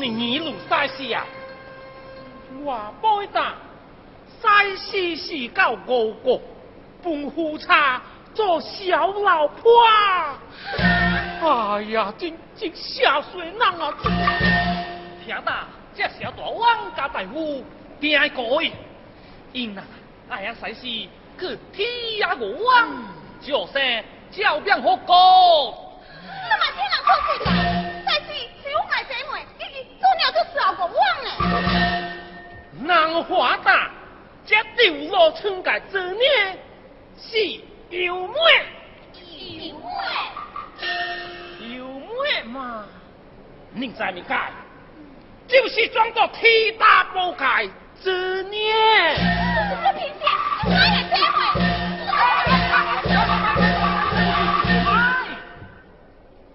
你二路赛事啊，我本打赛事是到五个，半夫差做小老婆。哎呀，真真下水人啊！听到这小大王家大夫定改，因啊，哎呀，赛事去天涯无望，就是照变好过。那么天人可惜啊！少个王呢。南华大，这丢落村界做呢是有妹，有妹，有妹嘛，你知咪解？就是装作天大宝盖做呢。这平时小爱姐妹。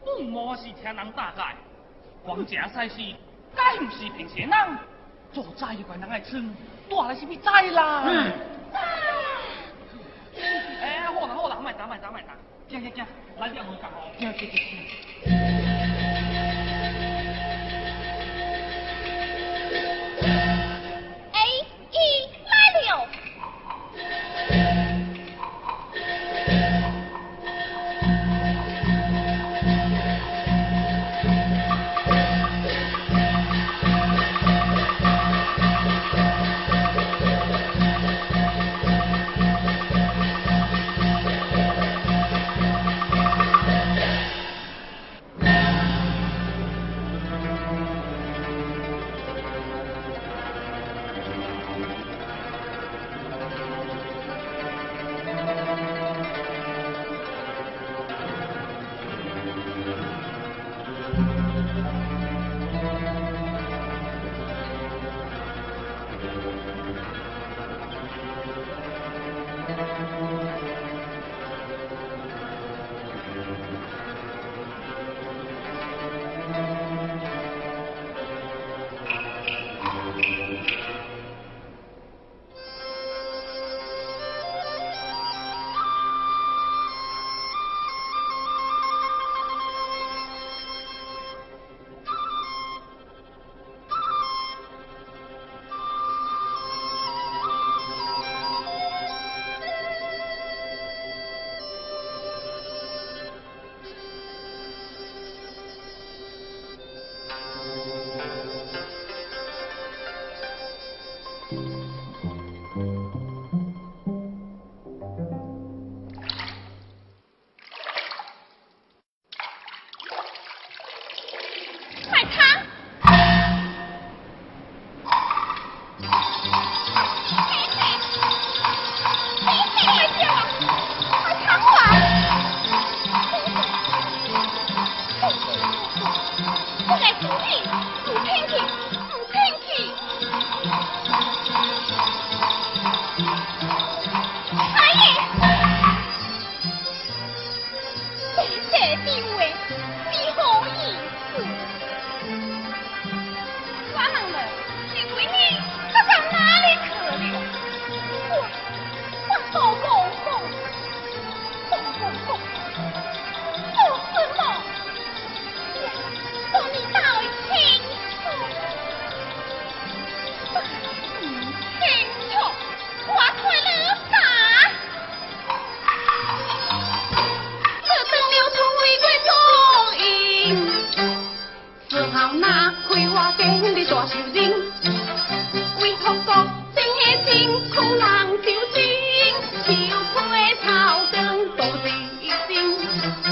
不莫是听人大解，光正赛事，该不是平常人。做灾怪人爱村，带来是咪灾啦？嗯。哎，好啦好啦，卖打卖打卖打，行行行，来点我讲哦。行行行。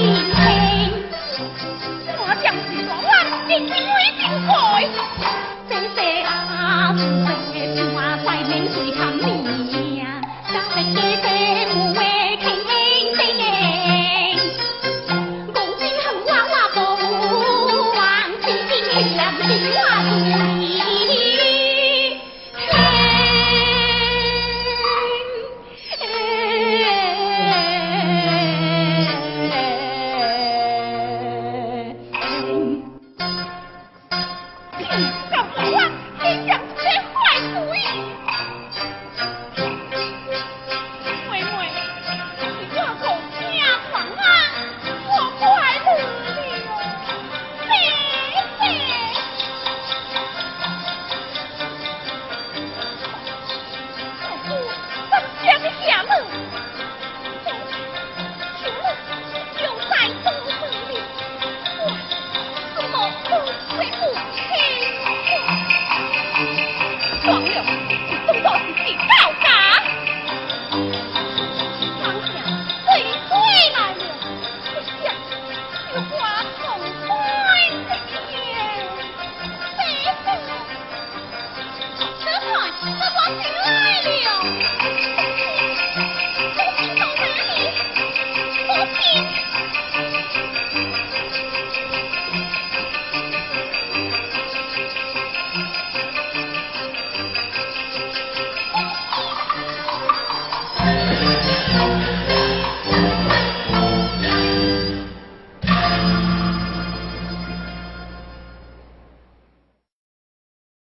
Thank you.